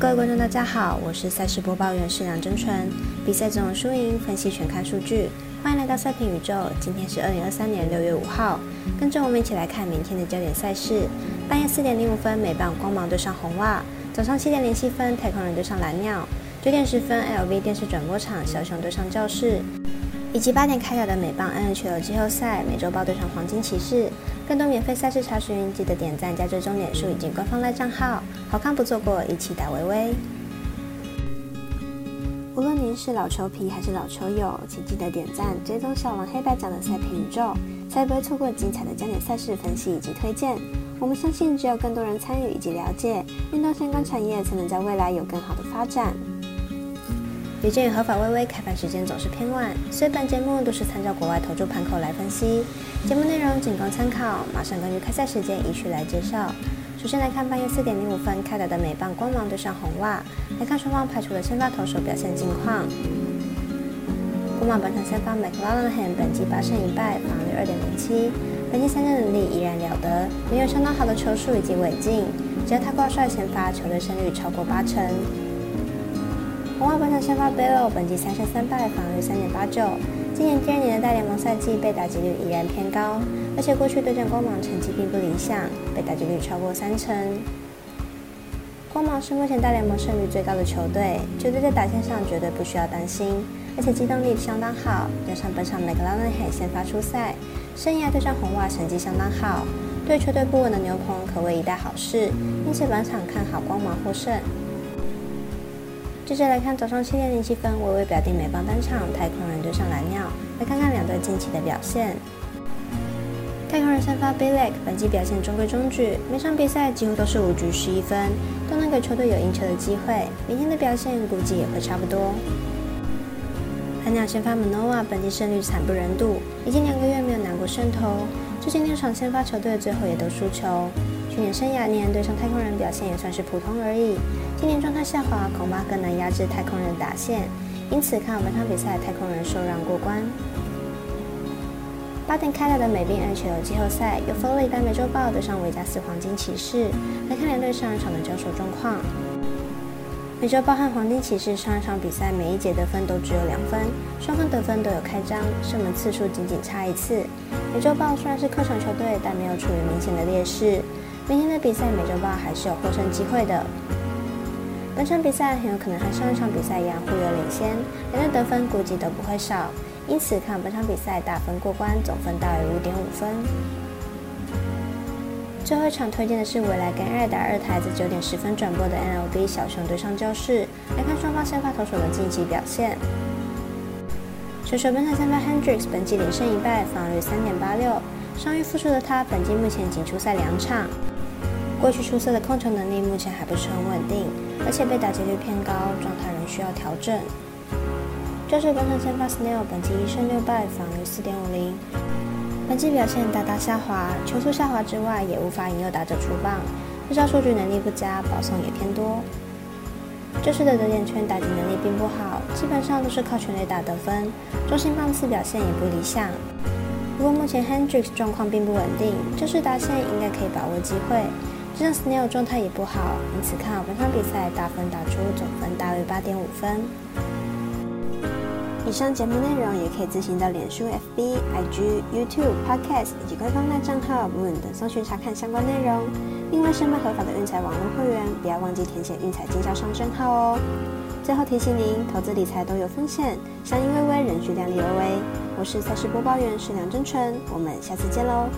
各位观众，大家好，我是赛事播报员施梁真纯。比赛总有输赢，分析全看数据。欢迎来到赛评宇宙。今天是二零二三年六月五号，跟着我们一起来看明天的焦点赛事。半夜四点零五分，美棒光芒对上红袜；早上七点零七分，太空人对上蓝鸟；九点十分，LV 电视转播场小熊对上教室。以及八点开打的美棒 NHL 季后赛，美洲豹对上黄金骑士。更多免费赛事查询，记得点赞加追踪点数以及官方赖账号，好看不错过，一起打微微。无论您是老球皮还是老球友，请记得点赞追踪小王黑白奖的赛评宇宙，才不会错过精彩的焦点赛事分析以及推荐。我们相信，只有更多人参与以及了解运动相关产业，才能在未来有更好的发展。有鉴于合法微微开盘时间总是偏晚，所以本节目都是参照国外投注盘口来分析，节目内容仅供参考。马上根据开赛时间依序来介绍。首先来看半夜四点零五分开打的美棒光芒对上红袜，来看双方排除的先发投手表现近况。光芒本场先发 McLarenham 本季八胜一败，防率二点零七，本季三振能力依然了得，没有相当好的球速以及尾劲，只要他挂帅先发，球队胜率超过八成。红袜本场先发 b e l o 本季三胜三败，防御三点八九。今年第二年的大联盟赛季，被打击率依然偏高，而且过去对阵光芒成绩并不理想，被打击率超过三成。光芒是目前大联盟胜率最高的球队，球队在打线上绝对不需要担心，而且机动力相当好。加上本场 McLaren 先发出赛，生涯对战红袜成绩相当好，对球队不稳的牛棚可谓一大好事，因此本场看好光芒获胜。接着来看早上七点零七分，微微表弟美邦单场，太空人对上蓝鸟，来看看两队近期的表现。太空人先发 Bilek，本季表现中规中矩，每场比赛几乎都是五局十一分，都能给球队有赢球的机会。明天的表现估计也会差不多。蓝鸟先发 Manoa，本季胜率惨不忍睹，已经两个月没有拿过胜投，最近六场先发球队最后也都输球。去年生涯年对上太空人表现也算是普通而已。今年状态下滑，恐怕更难压制太空人打线，因此看好本场比赛太空人受让过关。八点开打的美冰 NHL 季后赛，由佛罗里达美洲豹对上维加斯黄金骑士，来看两队上一场的交手状况。美洲豹和黄金骑士上一场比赛每一节得分都只有两分，双方得分都有开张，射门次数仅仅差一次。美洲豹虽然是客场球队，但没有处于明显的劣势。明天的比赛，美洲豹还是有获胜机会的。本场比赛很有可能和上一场比赛一样互有领先，两队得分估计都不会少，因此看本场比赛大分过关，总分大于五点五分。最后一场推荐的是未来跟爱达二台在九点十分转播的 NLB 小熊对上教室，来看双方先发投手的晋级表现。选手本场先发 Hendricks 本季连胜一败，防御率三点八六，伤愈复出的他本季目前仅出赛两场。过去出色的控球能力目前还不是很稳定，而且被打击率偏高，状态仍需要调整。教士本场先发 Snell 本季一胜六败，防御四点五零，本季表现大大下滑，球速下滑之外，也无法引诱打者出棒，日照数据能力不佳，保送也偏多。这次的得点圈打击能力并不好，基本上都是靠全垒打得分，中心棒次表现也不理想。不过目前 Hendricks 状况并不稳定，这次打线应该可以把握机会。加上 Snell 状态也不好，因此看好本场比赛大分打出总分大于八点五分。以上节目内容也可以自行到脸书、FB、IG、YouTube、Podcast 以及官方大账号 Moon 等搜寻查看相关内容。另外，申办合法的运彩网络会员，不要忘记填写运彩经销商证号哦。最后提醒您，投资理财都有风险，相依微微，人需量力而为。我是赛事播报员，是梁真纯，我们下次见喽。